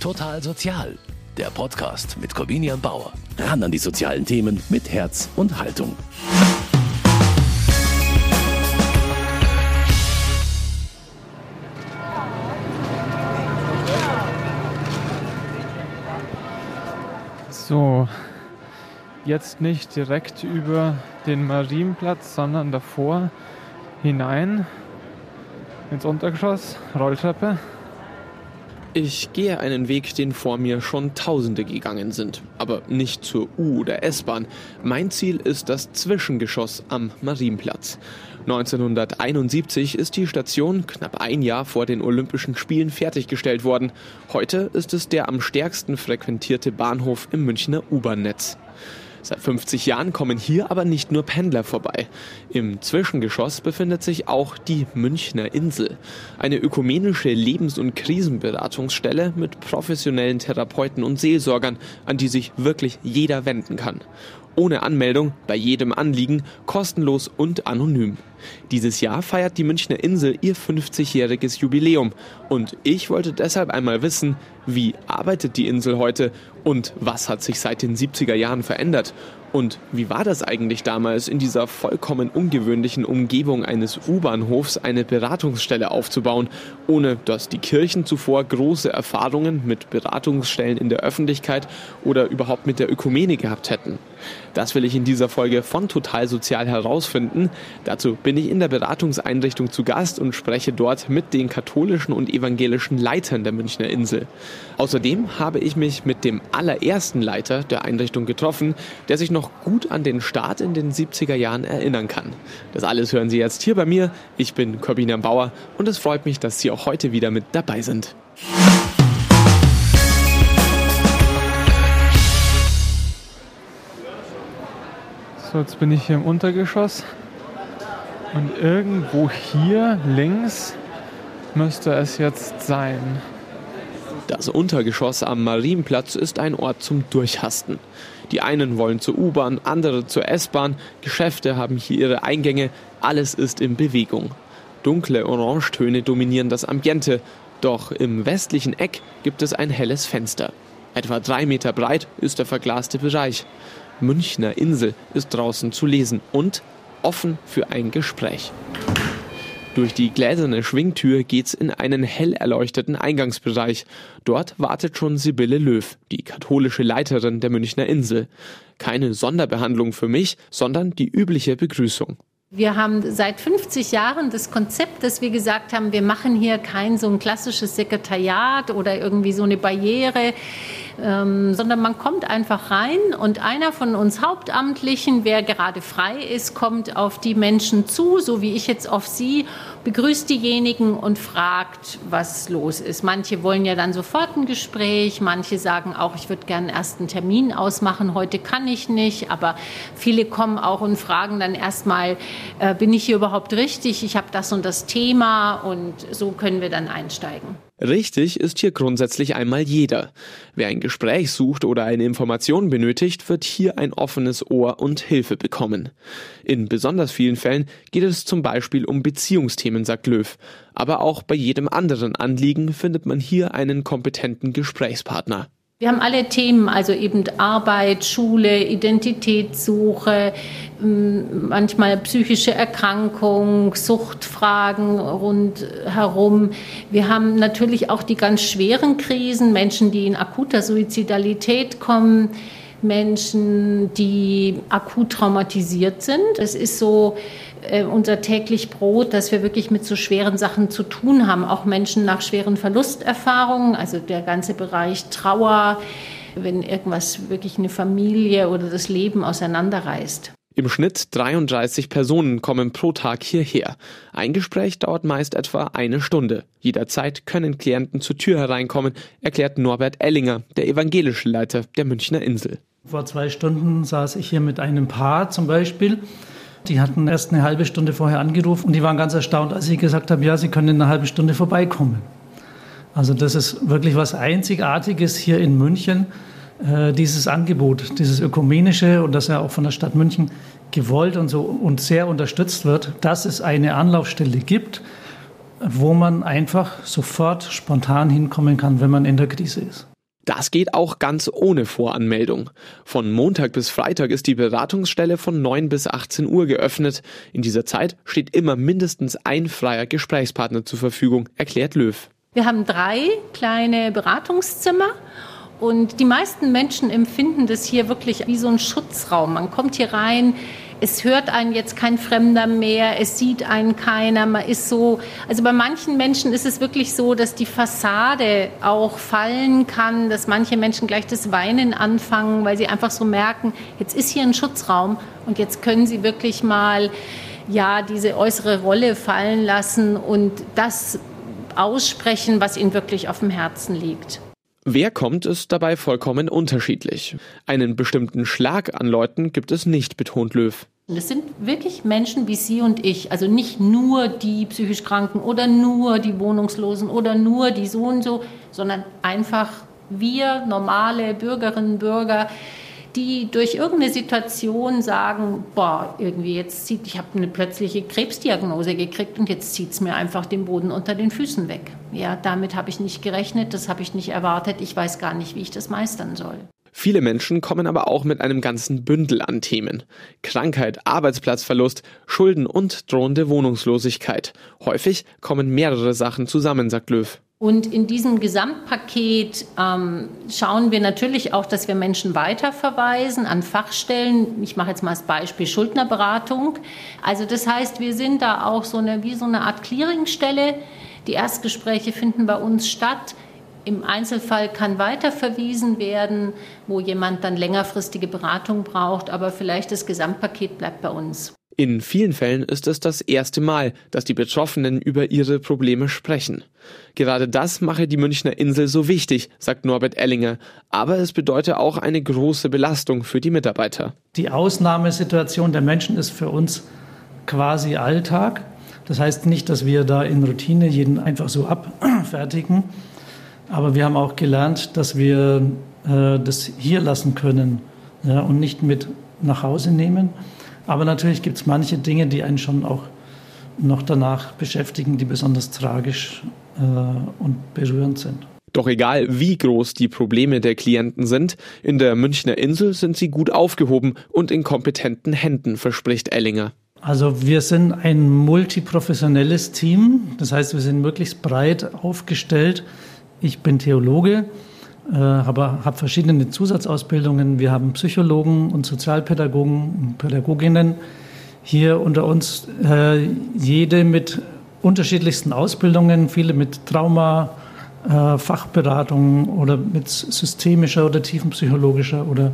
Total Sozial, der Podcast mit Corvinian Bauer. Ran an die sozialen Themen mit Herz und Haltung. So, jetzt nicht direkt über den Marienplatz, sondern davor hinein ins Untergeschoss, Rolltreppe. Ich gehe einen Weg, den vor mir schon Tausende gegangen sind, aber nicht zur U- oder S-Bahn. Mein Ziel ist das Zwischengeschoss am Marienplatz. 1971 ist die Station knapp ein Jahr vor den Olympischen Spielen fertiggestellt worden. Heute ist es der am stärksten frequentierte Bahnhof im Münchner U-Bahn-Netz. Seit 50 Jahren kommen hier aber nicht nur Pendler vorbei. Im Zwischengeschoss befindet sich auch die Münchner Insel, eine ökumenische Lebens- und Krisenberatungsstelle mit professionellen Therapeuten und Seelsorgern, an die sich wirklich jeder wenden kann ohne Anmeldung, bei jedem Anliegen, kostenlos und anonym. Dieses Jahr feiert die Münchner Insel ihr 50-jähriges Jubiläum und ich wollte deshalb einmal wissen, wie arbeitet die Insel heute und was hat sich seit den 70er Jahren verändert und wie war das eigentlich damals, in dieser vollkommen ungewöhnlichen Umgebung eines U-Bahnhofs eine Beratungsstelle aufzubauen, ohne dass die Kirchen zuvor große Erfahrungen mit Beratungsstellen in der Öffentlichkeit oder überhaupt mit der Ökumene gehabt hätten? Das will ich in dieser Folge von Total Sozial herausfinden. Dazu bin ich in der Beratungseinrichtung zu Gast und spreche dort mit den katholischen und evangelischen Leitern der Münchner Insel. Außerdem habe ich mich mit dem allerersten Leiter der Einrichtung getroffen, der sich noch gut an den Start in den 70er Jahren erinnern kann. Das alles hören Sie jetzt hier bei mir. Ich bin Corbinian Bauer und es freut mich, dass Sie auch heute wieder mit dabei sind. So, jetzt bin ich hier im Untergeschoss. Und irgendwo hier links müsste es jetzt sein. Das Untergeschoss am Marienplatz ist ein Ort zum Durchhasten. Die einen wollen zur U-Bahn, andere zur S-Bahn, Geschäfte haben hier ihre Eingänge, alles ist in Bewegung. Dunkle Orangetöne dominieren das Ambiente, doch im westlichen Eck gibt es ein helles Fenster. Etwa drei Meter breit ist der verglaste Bereich. Münchner Insel ist draußen zu lesen und offen für ein Gespräch. Durch die gläserne Schwingtür geht's in einen hell erleuchteten Eingangsbereich. Dort wartet schon Sibylle Löw, die katholische Leiterin der Münchner Insel. Keine Sonderbehandlung für mich, sondern die übliche Begrüßung. Wir haben seit 50 Jahren das Konzept, dass wir gesagt haben, wir machen hier kein so ein klassisches Sekretariat oder irgendwie so eine Barriere, ähm, sondern man kommt einfach rein und einer von uns Hauptamtlichen, wer gerade frei ist, kommt auf die Menschen zu, so wie ich jetzt auf Sie, begrüßt diejenigen und fragt, was los ist. Manche wollen ja dann sofort ein Gespräch, manche sagen auch, ich würde gerne erst einen Termin ausmachen, heute kann ich nicht, aber viele kommen auch und fragen dann erstmal, äh, bin ich hier überhaupt richtig, ich habe das und das Thema und so können wir dann einsteigen. Richtig ist hier grundsätzlich einmal jeder. Wer ein Gespräch sucht oder eine Information benötigt, wird hier ein offenes Ohr und Hilfe bekommen. In besonders vielen Fällen geht es zum Beispiel um Beziehungsthemen, sagt Löw. Aber auch bei jedem anderen Anliegen findet man hier einen kompetenten Gesprächspartner. Wir haben alle Themen, also eben Arbeit, Schule, Identitätssuche, manchmal psychische Erkrankung, Suchtfragen rundherum. Wir haben natürlich auch die ganz schweren Krisen, Menschen, die in akuter Suizidalität kommen. Menschen, die akut traumatisiert sind. Es ist so äh, unser täglich Brot, dass wir wirklich mit so schweren Sachen zu tun haben. Auch Menschen nach schweren Verlusterfahrungen, also der ganze Bereich Trauer, wenn irgendwas wirklich eine Familie oder das Leben auseinanderreißt. Im Schnitt 33 Personen kommen pro Tag hierher. Ein Gespräch dauert meist etwa eine Stunde. Jederzeit können Klienten zur Tür hereinkommen, erklärt Norbert Ellinger, der evangelische Leiter der Münchner Insel. Vor zwei Stunden saß ich hier mit einem Paar zum Beispiel. Die hatten erst eine halbe Stunde vorher angerufen und die waren ganz erstaunt, als ich gesagt habe, ja, sie können in einer halben Stunde vorbeikommen. Also das ist wirklich was Einzigartiges hier in München äh, dieses Angebot, dieses ökumenische und das ja auch von der Stadt München gewollt und so und sehr unterstützt wird, dass es eine Anlaufstelle gibt, wo man einfach sofort spontan hinkommen kann, wenn man in der Krise ist. Das geht auch ganz ohne Voranmeldung. Von Montag bis Freitag ist die Beratungsstelle von 9 bis 18 Uhr geöffnet. In dieser Zeit steht immer mindestens ein freier Gesprächspartner zur Verfügung, erklärt Löw. Wir haben drei kleine Beratungszimmer und die meisten Menschen empfinden das hier wirklich wie so ein Schutzraum. Man kommt hier rein, es hört einen jetzt kein Fremder mehr, es sieht einen keiner, man ist so, also bei manchen Menschen ist es wirklich so, dass die Fassade auch fallen kann, dass manche Menschen gleich das Weinen anfangen, weil sie einfach so merken, jetzt ist hier ein Schutzraum und jetzt können sie wirklich mal ja diese äußere Rolle fallen lassen und das aussprechen, was ihnen wirklich auf dem Herzen liegt. Wer kommt, ist dabei vollkommen unterschiedlich. Einen bestimmten Schlag an Leuten gibt es nicht, betont Löw. Das sind wirklich Menschen wie Sie und ich, also nicht nur die psychisch Kranken oder nur die Wohnungslosen oder nur die so und so, sondern einfach wir normale Bürgerinnen und Bürger, die durch irgendeine Situation sagen, boah, irgendwie jetzt zieht, ich habe eine plötzliche Krebsdiagnose gekriegt und jetzt zieht es mir einfach den Boden unter den Füßen weg. Ja, damit habe ich nicht gerechnet, das habe ich nicht erwartet, ich weiß gar nicht, wie ich das meistern soll. Viele Menschen kommen aber auch mit einem ganzen Bündel an Themen. Krankheit, Arbeitsplatzverlust, Schulden und drohende Wohnungslosigkeit. Häufig kommen mehrere Sachen zusammen, sagt Löw. Und in diesem Gesamtpaket ähm, schauen wir natürlich auch, dass wir Menschen weiterverweisen an Fachstellen. Ich mache jetzt mal als Beispiel Schuldnerberatung. Also das heißt, wir sind da auch so eine, wie so eine Art Clearingstelle. Die Erstgespräche finden bei uns statt. Im Einzelfall kann weiterverwiesen werden, wo jemand dann längerfristige Beratung braucht, aber vielleicht das Gesamtpaket bleibt bei uns. In vielen Fällen ist es das erste Mal, dass die Betroffenen über ihre Probleme sprechen. Gerade das mache die Münchner Insel so wichtig, sagt Norbert Ellinger, aber es bedeutet auch eine große Belastung für die Mitarbeiter. Die Ausnahmesituation der Menschen ist für uns quasi Alltag. Das heißt nicht, dass wir da in Routine jeden einfach so abfertigen, aber wir haben auch gelernt, dass wir äh, das hier lassen können ja, und nicht mit nach Hause nehmen. Aber natürlich gibt es manche Dinge, die einen schon auch noch danach beschäftigen, die besonders tragisch äh, und berührend sind. Doch egal, wie groß die Probleme der Klienten sind, in der Münchner Insel sind sie gut aufgehoben und in kompetenten Händen, verspricht Ellinger. Also wir sind ein multiprofessionelles Team, das heißt, wir sind möglichst breit aufgestellt. Ich bin Theologe, aber habe verschiedene Zusatzausbildungen. Wir haben Psychologen und Sozialpädagogen und Pädagoginnen hier unter uns, äh, jede mit unterschiedlichsten Ausbildungen, viele mit Trauma, äh, Fachberatung oder mit systemischer oder tiefenpsychologischer oder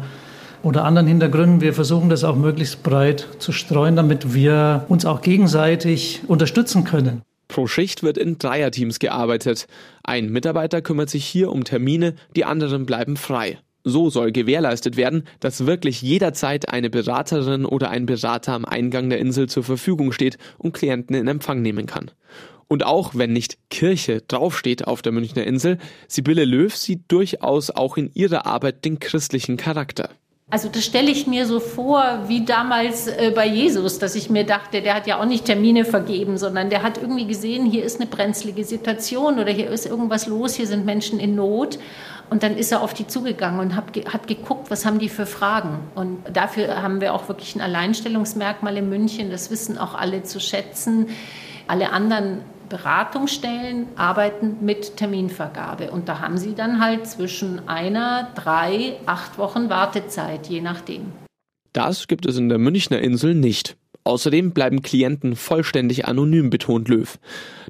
oder anderen Hintergründen. Wir versuchen das auch möglichst breit zu streuen, damit wir uns auch gegenseitig unterstützen können. Pro Schicht wird in Dreierteams gearbeitet. Ein Mitarbeiter kümmert sich hier um Termine, die anderen bleiben frei. So soll gewährleistet werden, dass wirklich jederzeit eine Beraterin oder ein Berater am Eingang der Insel zur Verfügung steht und Klienten in Empfang nehmen kann. Und auch wenn nicht Kirche draufsteht auf der Münchner Insel, Sibylle Löw sieht durchaus auch in ihrer Arbeit den christlichen Charakter. Also das stelle ich mir so vor wie damals äh, bei Jesus, dass ich mir dachte, der hat ja auch nicht Termine vergeben, sondern der hat irgendwie gesehen, hier ist eine brenzlige Situation oder hier ist irgendwas los, hier sind Menschen in Not. Und dann ist er auf die zugegangen und hat, hat geguckt, was haben die für Fragen. Und dafür haben wir auch wirklich ein Alleinstellungsmerkmal in München. Das wissen auch alle zu schätzen. Alle anderen Beratungsstellen arbeiten mit Terminvergabe. Und da haben sie dann halt zwischen einer, drei, acht Wochen Wartezeit, je nachdem. Das gibt es in der Münchner Insel nicht. Außerdem bleiben Klienten vollständig anonym, betont Löw.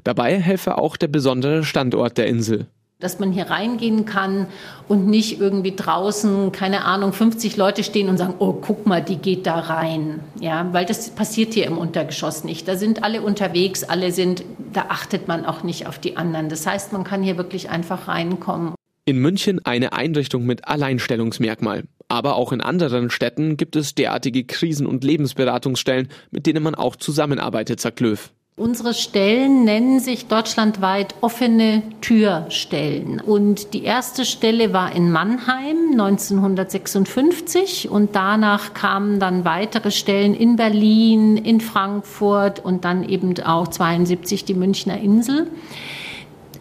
Dabei helfe auch der besondere Standort der Insel dass man hier reingehen kann und nicht irgendwie draußen, keine Ahnung, 50 Leute stehen und sagen, oh, guck mal, die geht da rein. Ja, weil das passiert hier im Untergeschoss nicht. Da sind alle unterwegs, alle sind, da achtet man auch nicht auf die anderen. Das heißt, man kann hier wirklich einfach reinkommen. In München eine Einrichtung mit Alleinstellungsmerkmal. Aber auch in anderen Städten gibt es derartige Krisen- und Lebensberatungsstellen, mit denen man auch zusammenarbeitet, sagt Löw. Unsere Stellen nennen sich deutschlandweit offene Türstellen. Und die erste Stelle war in Mannheim 1956 und danach kamen dann weitere Stellen in Berlin, in Frankfurt und dann eben auch 72 die Münchner Insel.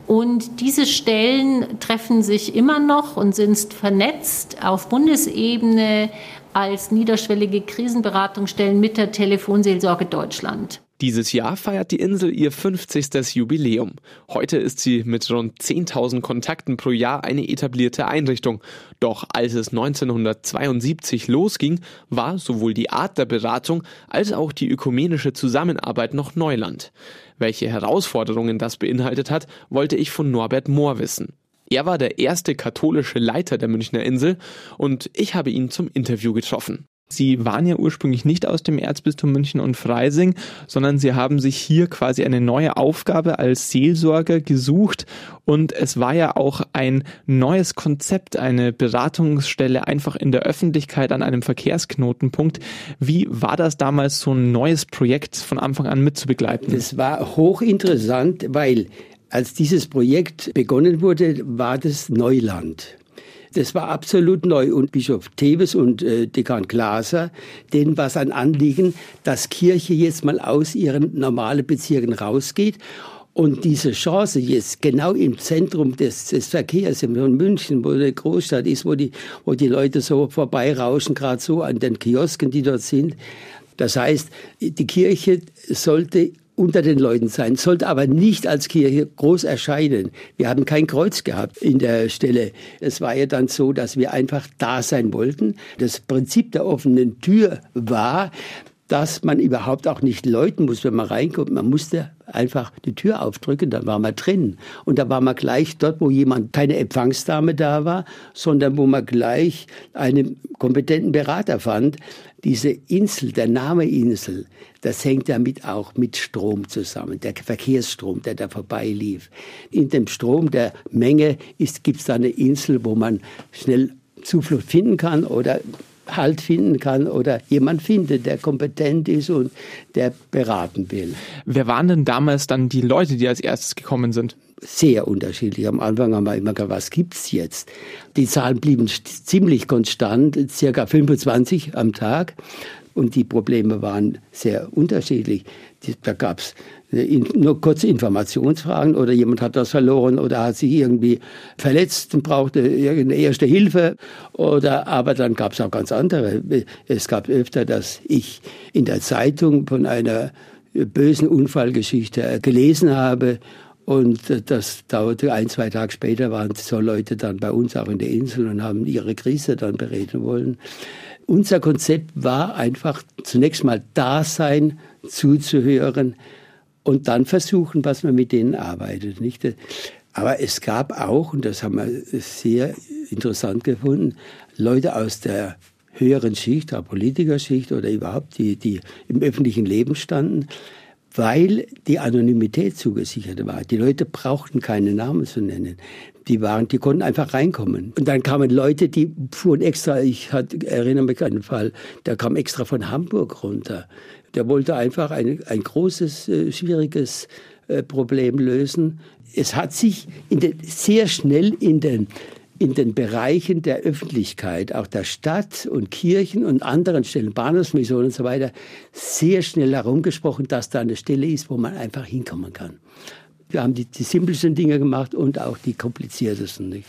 Und diese Stellen treffen sich immer noch und sind vernetzt auf Bundesebene als niederschwellige Krisenberatungsstellen mit der Telefonseelsorge Deutschland. Dieses Jahr feiert die Insel ihr 50. Jubiläum. Heute ist sie mit rund 10.000 Kontakten pro Jahr eine etablierte Einrichtung. Doch als es 1972 losging, war sowohl die Art der Beratung als auch die ökumenische Zusammenarbeit noch Neuland. Welche Herausforderungen das beinhaltet hat, wollte ich von Norbert Mohr wissen. Er war der erste katholische Leiter der Münchner Insel und ich habe ihn zum Interview getroffen. Sie waren ja ursprünglich nicht aus dem Erzbistum München und Freising, sondern Sie haben sich hier quasi eine neue Aufgabe als Seelsorger gesucht und es war ja auch ein neues Konzept, eine Beratungsstelle einfach in der Öffentlichkeit an einem Verkehrsknotenpunkt. Wie war das damals, so ein neues Projekt von Anfang an mitzubegleiten? Das war hochinteressant, weil als dieses Projekt begonnen wurde, war das Neuland. Das war absolut neu. Und Bischof Thebes und äh, Dekan Glaser, denen war es ein Anliegen, dass Kirche jetzt mal aus ihren normalen Bezirken rausgeht und diese Chance jetzt genau im Zentrum des, des Verkehrs in München, wo eine Großstadt ist, wo die, wo die Leute so vorbeirauschen, gerade so an den Kiosken, die dort sind. Das heißt, die Kirche sollte unter den Leuten sein, sollte aber nicht als Kirche groß erscheinen. Wir haben kein Kreuz gehabt in der Stelle. Es war ja dann so, dass wir einfach da sein wollten. Das Prinzip der offenen Tür war, dass man überhaupt auch nicht läuten muss, wenn man reinkommt. Man musste einfach die Tür aufdrücken, dann war man drin. Und da war man gleich dort, wo jemand, keine Empfangsdame da war, sondern wo man gleich einen kompetenten Berater fand. Diese Insel, der Name Insel, das hängt damit auch mit Strom zusammen, der Verkehrsstrom, der da vorbeilief. In dem Strom der Menge gibt es da eine Insel, wo man schnell Zuflucht finden kann oder Halt finden kann oder jemand findet, der kompetent ist und der beraten will. Wer waren denn damals dann die Leute, die als erstes gekommen sind? Sehr unterschiedlich. Am Anfang haben wir immer gesagt, was gibt's jetzt? Die Zahlen blieben ziemlich konstant, circa 25 am Tag. Und die Probleme waren sehr unterschiedlich. Da gab's nur kurze Informationsfragen oder jemand hat das verloren oder hat sich irgendwie verletzt und brauchte irgendeine erste Hilfe oder aber dann gab es auch ganz andere. Es gab öfter, dass ich in der Zeitung von einer bösen Unfallgeschichte gelesen habe und das dauerte ein, zwei Tage später waren so Leute dann bei uns auch in der Insel und haben ihre Krise dann bereden wollen. Unser Konzept war einfach zunächst mal da sein, zuzuhören, und dann versuchen, was man mit denen arbeitet. Nicht? Aber es gab auch, und das haben wir sehr interessant gefunden, Leute aus der höheren Schicht, der Politikerschicht oder überhaupt, die, die im öffentlichen Leben standen, weil die Anonymität zugesichert war. Die Leute brauchten keine Namen zu nennen. Die waren, die konnten einfach reinkommen. Und dann kamen Leute, die fuhren extra, ich hat, erinnere mich an einen Fall, der kam extra von Hamburg runter der wollte einfach ein, ein großes, äh, schwieriges äh, Problem lösen. Es hat sich den, sehr schnell in den, in den Bereichen der Öffentlichkeit, auch der Stadt und Kirchen und anderen Stellen, Bahnhofsmissionen und so weiter, sehr schnell herumgesprochen, dass da eine Stelle ist, wo man einfach hinkommen kann. Wir haben die, die simpelsten Dinge gemacht und auch die kompliziertesten. Nicht?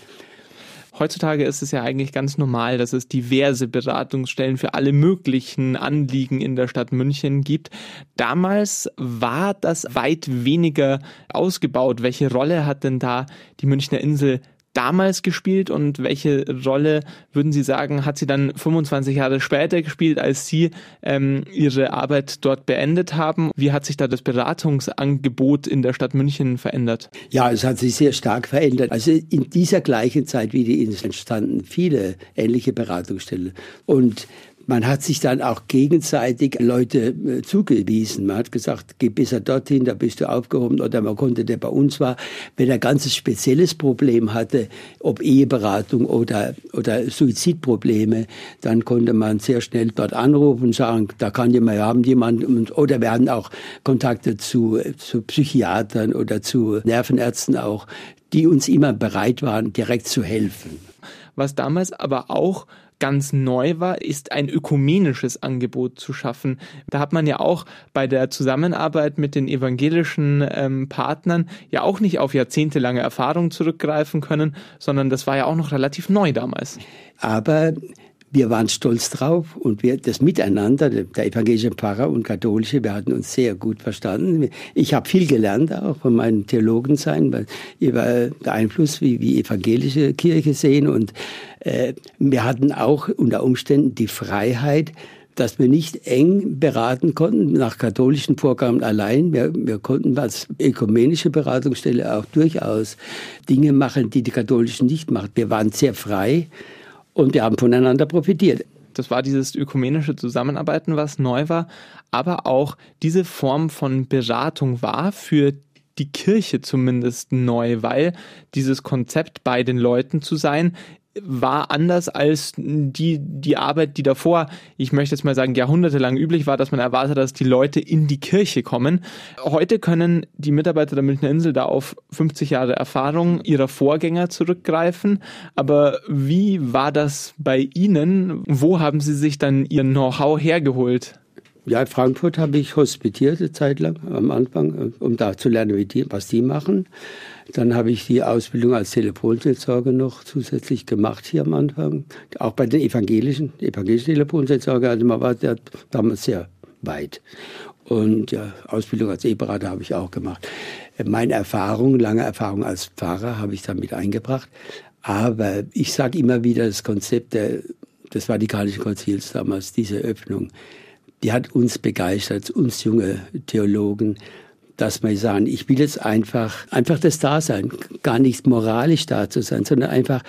Heutzutage ist es ja eigentlich ganz normal, dass es diverse Beratungsstellen für alle möglichen Anliegen in der Stadt München gibt. Damals war das weit weniger ausgebaut. Welche Rolle hat denn da die Münchner Insel damals gespielt und welche Rolle würden Sie sagen, hat sie dann 25 Jahre später gespielt, als Sie ähm, Ihre Arbeit dort beendet haben? Wie hat sich da das Beratungsangebot in der Stadt München verändert? Ja, es hat sich sehr stark verändert. Also in dieser gleichen Zeit wie die Insel entstanden viele ähnliche Beratungsstellen und man hat sich dann auch gegenseitig Leute äh, zugewiesen. Man hat gesagt, geh besser dorthin, da bist du aufgehoben. Oder man konnte, der bei uns war, wenn er ein ganz spezielles Problem hatte, ob Eheberatung oder, oder Suizidprobleme, dann konnte man sehr schnell dort anrufen und sagen, da kann jemand, wir haben jemanden. Oder wir hatten auch Kontakte zu, zu Psychiatern oder zu Nervenärzten auch, die uns immer bereit waren, direkt zu helfen. Was damals aber auch ganz neu war, ist ein ökumenisches Angebot zu schaffen. Da hat man ja auch bei der Zusammenarbeit mit den evangelischen ähm, Partnern ja auch nicht auf jahrzehntelange Erfahrung zurückgreifen können, sondern das war ja auch noch relativ neu damals. Aber wir waren stolz drauf und wir das Miteinander, der evangelische Pfarrer und katholische, wir hatten uns sehr gut verstanden. Ich habe viel gelernt auch von meinen Theologen sein, weil über den Einfluss, wie wie evangelische Kirche sehen und äh, wir hatten auch unter Umständen die Freiheit, dass wir nicht eng beraten konnten nach katholischen Vorgaben allein. Wir, wir konnten als ökumenische Beratungsstelle auch durchaus Dinge machen, die die katholischen nicht machen. Wir waren sehr frei und wir haben voneinander profitiert. Das war dieses ökumenische Zusammenarbeiten, was neu war, aber auch diese Form von Beratung war für die Kirche zumindest neu, weil dieses Konzept bei den Leuten zu sein war anders als die, die Arbeit, die davor, ich möchte jetzt mal sagen, jahrhundertelang üblich war, dass man erwartet, dass die Leute in die Kirche kommen. Heute können die Mitarbeiter der Münchner Insel da auf 50 Jahre Erfahrung ihrer Vorgänger zurückgreifen. Aber wie war das bei Ihnen? Wo haben Sie sich dann Ihr Know-how hergeholt? Ja, in Frankfurt habe ich hospitiert eine Zeit lang am Anfang, um da zu lernen, wie die, was die machen. Dann habe ich die Ausbildung als Telefonseelsorger noch zusätzlich gemacht hier am Anfang. Auch bei den evangelischen, evangelischen Telefonseelsorger, also man war ja damals sehr weit. Und ja, Ausbildung als E-Berater habe ich auch gemacht. Meine Erfahrung, lange Erfahrung als Pfarrer habe ich damit eingebracht. Aber ich sage immer wieder, das Konzept der, des Vatikanischen Konzils damals, diese Öffnung, die hat uns begeistert, uns junge Theologen, dass wir sagen, ich will jetzt einfach, einfach das Dasein, gar nicht moralisch da zu sein, sondern einfach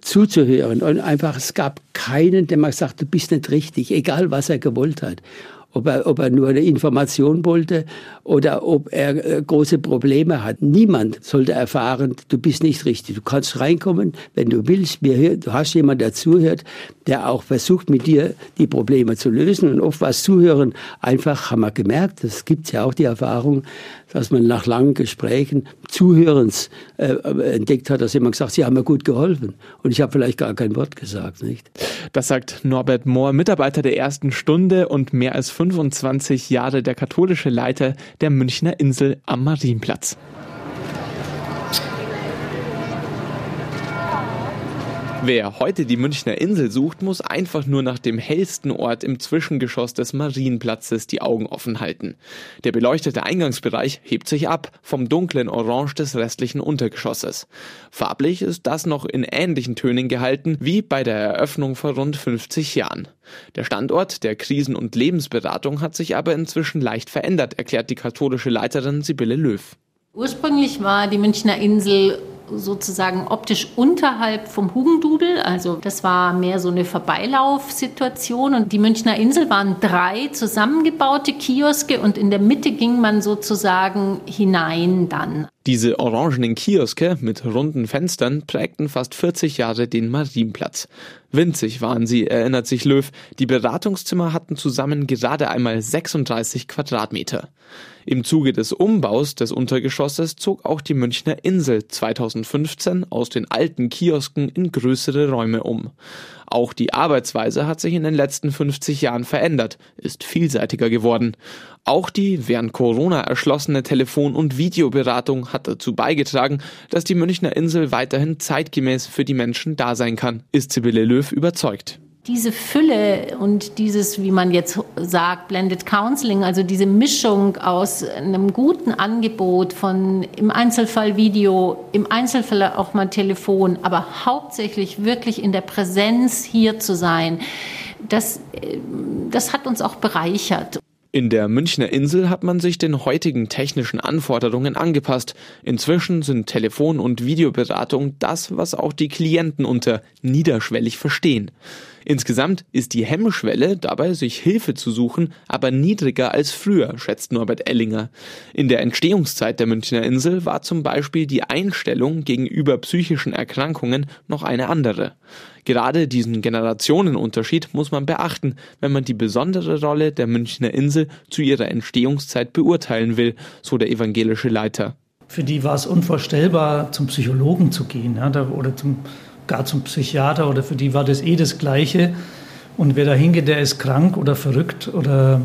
zuzuhören. Und einfach, es gab keinen, der mal sagt, du bist nicht richtig, egal was er gewollt hat ob er, ob er nur eine Information wollte oder ob er äh, große Probleme hat. Niemand sollte erfahren, du bist nicht richtig. Du kannst reinkommen, wenn du willst. Du hast jemanden, der zuhört, der auch versucht, mit dir die Probleme zu lösen. Und oft was zuhören, einfach haben wir gemerkt, das gibt ja auch die Erfahrung, dass man nach langen Gesprächen Zuhörens äh, entdeckt hat, dass jemand gesagt Sie haben mir gut geholfen. Und ich habe vielleicht gar kein Wort gesagt, nicht? Das sagt Norbert Mohr, Mitarbeiter der ersten Stunde und mehr als 25 Jahre der katholische Leiter der Münchner Insel am Marienplatz. Wer heute die Münchner Insel sucht, muss einfach nur nach dem hellsten Ort im Zwischengeschoss des Marienplatzes die Augen offen halten. Der beleuchtete Eingangsbereich hebt sich ab vom dunklen Orange des restlichen Untergeschosses. Farblich ist das noch in ähnlichen Tönen gehalten wie bei der Eröffnung vor rund 50 Jahren. Der Standort der Krisen- und Lebensberatung hat sich aber inzwischen leicht verändert, erklärt die katholische Leiterin Sibylle Löw. Ursprünglich war die Münchner Insel sozusagen optisch unterhalb vom Hugendudel. Also das war mehr so eine Vorbeilaufsituation. Und die Münchner Insel waren drei zusammengebaute Kioske und in der Mitte ging man sozusagen hinein dann. Diese orangenen Kioske mit runden Fenstern prägten fast 40 Jahre den Marienplatz. Winzig waren sie, erinnert sich Löw. Die Beratungszimmer hatten zusammen gerade einmal 36 Quadratmeter. Im Zuge des Umbaus des Untergeschosses zog auch die Münchner Insel 2015 aus den alten Kiosken in größere Räume um. Auch die Arbeitsweise hat sich in den letzten 50 Jahren verändert, ist vielseitiger geworden. Auch die während Corona erschlossene Telefon- und Videoberatung hat dazu beigetragen, dass die Münchner Insel weiterhin zeitgemäß für die Menschen da sein kann, ist Sibylle Löw überzeugt diese Fülle und dieses, wie man jetzt sagt, Blended Counseling, also diese Mischung aus einem guten Angebot von im Einzelfall Video, im Einzelfall auch mal Telefon, aber hauptsächlich wirklich in der Präsenz hier zu sein, das, das hat uns auch bereichert. In der Münchner Insel hat man sich den heutigen technischen Anforderungen angepasst. Inzwischen sind Telefon- und Videoberatung das, was auch die Klienten unter niederschwellig verstehen. Insgesamt ist die Hemmschwelle dabei, sich Hilfe zu suchen, aber niedriger als früher, schätzt Norbert Ellinger. In der Entstehungszeit der Münchner Insel war zum Beispiel die Einstellung gegenüber psychischen Erkrankungen noch eine andere. Gerade diesen Generationenunterschied muss man beachten, wenn man die besondere Rolle der Münchner Insel zu ihrer Entstehungszeit beurteilen will, so der evangelische Leiter. Für die war es unvorstellbar, zum Psychologen zu gehen ja, oder zum gar zum Psychiater oder für die war das eh das Gleiche. Und wer da hingeht, der ist krank oder verrückt oder,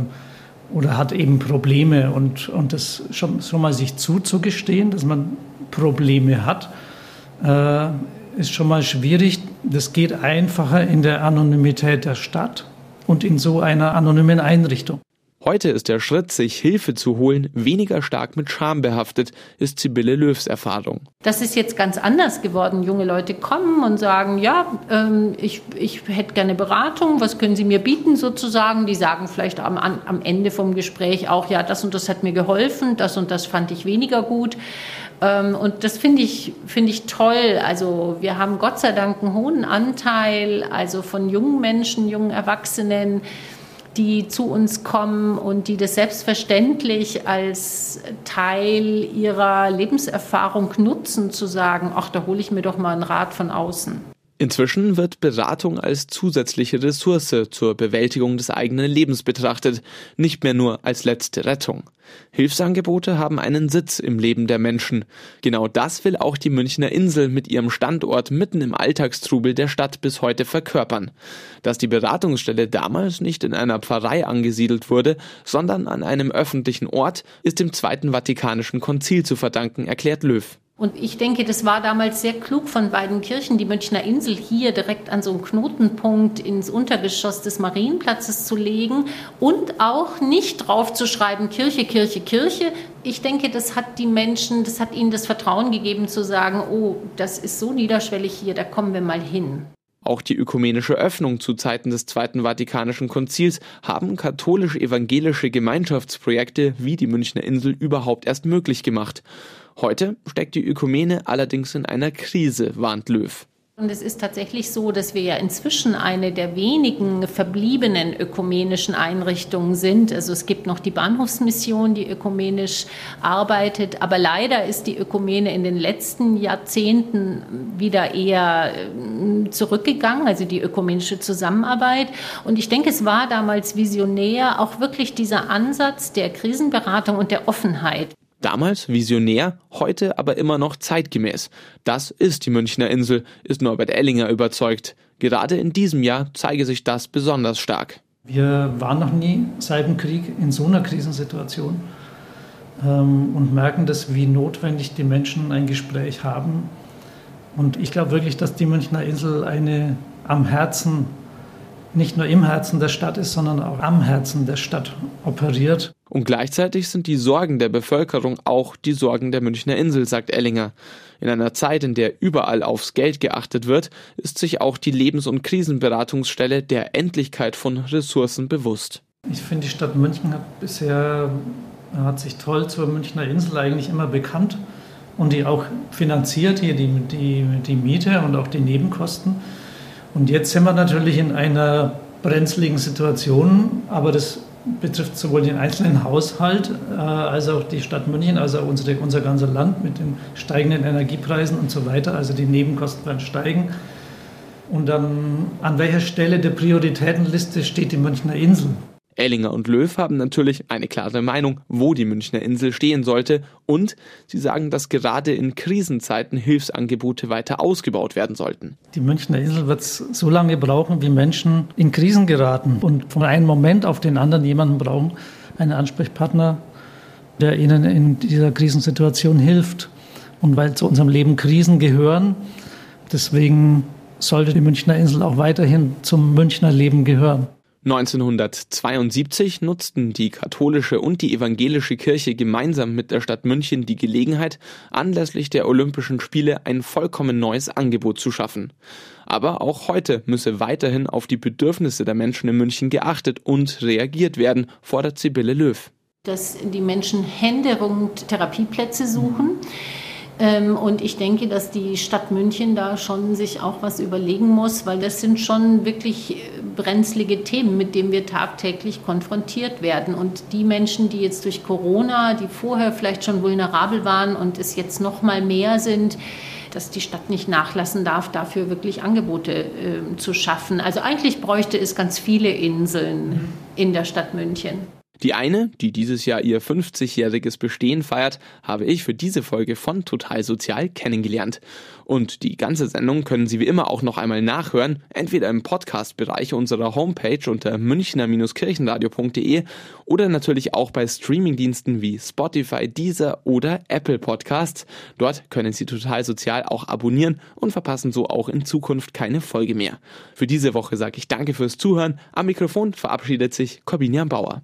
oder hat eben Probleme. Und, und das schon, schon mal sich zuzugestehen, dass man Probleme hat, äh, ist schon mal schwierig. Das geht einfacher in der Anonymität der Stadt und in so einer anonymen Einrichtung. Heute ist der Schritt, sich Hilfe zu holen, weniger stark mit Scham behaftet, ist Sibylle Löws Erfahrung. Das ist jetzt ganz anders geworden. Junge Leute kommen und sagen, ja, ähm, ich, ich hätte gerne Beratung, was können Sie mir bieten sozusagen? Die sagen vielleicht am, am Ende vom Gespräch auch, ja, das und das hat mir geholfen, das und das fand ich weniger gut. Ähm, und das finde ich, finde ich toll. Also wir haben Gott sei Dank einen hohen Anteil, also von jungen Menschen, jungen Erwachsenen, die zu uns kommen und die das selbstverständlich als Teil ihrer Lebenserfahrung nutzen, zu sagen, ach, da hole ich mir doch mal einen Rat von außen. Inzwischen wird Beratung als zusätzliche Ressource zur Bewältigung des eigenen Lebens betrachtet, nicht mehr nur als letzte Rettung. Hilfsangebote haben einen Sitz im Leben der Menschen. Genau das will auch die Münchner Insel mit ihrem Standort mitten im Alltagstrubel der Stadt bis heute verkörpern. Dass die Beratungsstelle damals nicht in einer Pfarrei angesiedelt wurde, sondern an einem öffentlichen Ort, ist dem Zweiten Vatikanischen Konzil zu verdanken, erklärt Löw. Und ich denke, das war damals sehr klug von beiden Kirchen, die Münchner Insel hier direkt an so einem Knotenpunkt ins Untergeschoss des Marienplatzes zu legen und auch nicht draufzuschreiben, Kirche, Kirche, Kirche. Ich denke, das hat die Menschen, das hat ihnen das Vertrauen gegeben zu sagen, oh, das ist so niederschwellig hier, da kommen wir mal hin. Auch die ökumenische Öffnung zu Zeiten des Zweiten Vatikanischen Konzils haben katholisch-evangelische Gemeinschaftsprojekte wie die Münchner Insel überhaupt erst möglich gemacht. Heute steckt die Ökumene allerdings in einer Krise, warnt Löw. Und es ist tatsächlich so, dass wir ja inzwischen eine der wenigen verbliebenen ökumenischen Einrichtungen sind. Also es gibt noch die Bahnhofsmission, die ökumenisch arbeitet, aber leider ist die Ökumene in den letzten Jahrzehnten wieder eher äh, zurückgegangen, also die ökumenische Zusammenarbeit. Und ich denke, es war damals visionär, auch wirklich dieser Ansatz der Krisenberatung und der Offenheit. Damals visionär, heute aber immer noch zeitgemäß. Das ist die Münchner Insel, ist Norbert Ellinger überzeugt. Gerade in diesem Jahr zeige sich das besonders stark. Wir waren noch nie seit dem Krieg in so einer Krisensituation ähm, und merken das, wie notwendig die Menschen ein Gespräch haben. Und ich glaube wirklich, dass die Münchner Insel eine am Herzen, nicht nur im Herzen der Stadt ist, sondern auch am Herzen der Stadt operiert. Und gleichzeitig sind die Sorgen der Bevölkerung auch die Sorgen der Münchner Insel, sagt Ellinger. In einer Zeit, in der überall aufs Geld geachtet wird, ist sich auch die Lebens- und Krisenberatungsstelle der Endlichkeit von Ressourcen bewusst. Ich finde, die Stadt München hat bisher hat sich toll zur Münchner Insel eigentlich immer bekannt und die auch finanziert hier die, die, die Miete und auch die Nebenkosten. Und jetzt sind wir natürlich in einer brenzligen Situation, aber das betrifft sowohl den einzelnen Haushalt äh, als auch die Stadt München, also unsere, unser ganzes Land mit den steigenden Energiepreisen und so weiter. Also die Nebenkosten werden steigen. Und dann an welcher Stelle der Prioritätenliste steht die Münchner Insel? Ellinger und Löw haben natürlich eine klare Meinung, wo die Münchner Insel stehen sollte und sie sagen, dass gerade in Krisenzeiten Hilfsangebote weiter ausgebaut werden sollten. Die Münchner Insel wird so lange brauchen, wie Menschen in Krisen geraten und von einem Moment auf den anderen jemanden brauchen, einen Ansprechpartner, der ihnen in dieser Krisensituation hilft. Und weil zu unserem Leben Krisen gehören, deswegen sollte die Münchner Insel auch weiterhin zum Münchner Leben gehören. 1972 nutzten die katholische und die evangelische Kirche gemeinsam mit der Stadt München die Gelegenheit, anlässlich der Olympischen Spiele ein vollkommen neues Angebot zu schaffen. Aber auch heute müsse weiterhin auf die Bedürfnisse der Menschen in München geachtet und reagiert werden, fordert Sibylle Löw. Dass die Menschen händeringend Therapieplätze suchen. Ähm, und ich denke, dass die Stadt München da schon sich auch was überlegen muss, weil das sind schon wirklich äh, brenzlige Themen, mit denen wir tagtäglich konfrontiert werden. Und die Menschen, die jetzt durch Corona, die vorher vielleicht schon vulnerabel waren und es jetzt noch mal mehr sind, dass die Stadt nicht nachlassen darf, dafür wirklich Angebote äh, zu schaffen. Also eigentlich bräuchte es ganz viele Inseln in der Stadt München. Die eine, die dieses Jahr ihr 50-jähriges Bestehen feiert, habe ich für diese Folge von Total Sozial kennengelernt. Und die ganze Sendung können Sie wie immer auch noch einmal nachhören, entweder im Podcast-Bereich unserer Homepage unter münchner-kirchenradio.de oder natürlich auch bei Streamingdiensten wie Spotify, Deezer oder Apple Podcasts. Dort können Sie Total Sozial auch abonnieren und verpassen so auch in Zukunft keine Folge mehr. Für diese Woche sage ich danke fürs Zuhören. Am Mikrofon verabschiedet sich Corbinian Bauer.